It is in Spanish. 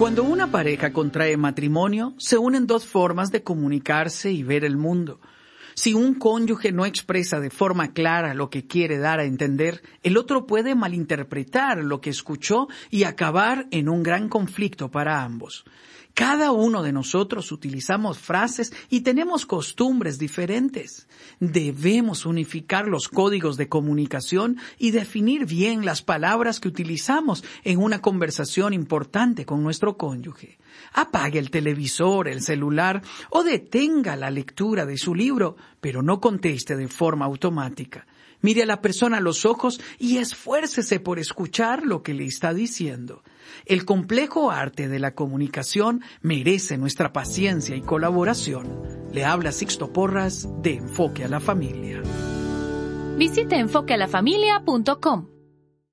Cuando una pareja contrae matrimonio, se unen dos formas de comunicarse y ver el mundo. Si un cónyuge no expresa de forma clara lo que quiere dar a entender, el otro puede malinterpretar lo que escuchó y acabar en un gran conflicto para ambos. Cada uno de nosotros utilizamos frases y tenemos costumbres diferentes. Debemos unificar los códigos de comunicación y definir bien las palabras que utilizamos en una conversación importante con nuestro cónyuge. Apague el televisor, el celular o detenga la lectura de su libro, pero no conteste de forma automática. Mire a la persona a los ojos y esfuércese por escuchar lo que le está diciendo. El complejo arte de la comunicación merece nuestra paciencia y colaboración. Le habla Sixto Porras de Enfoque a la Familia. Visite enfoquealafamilia.com.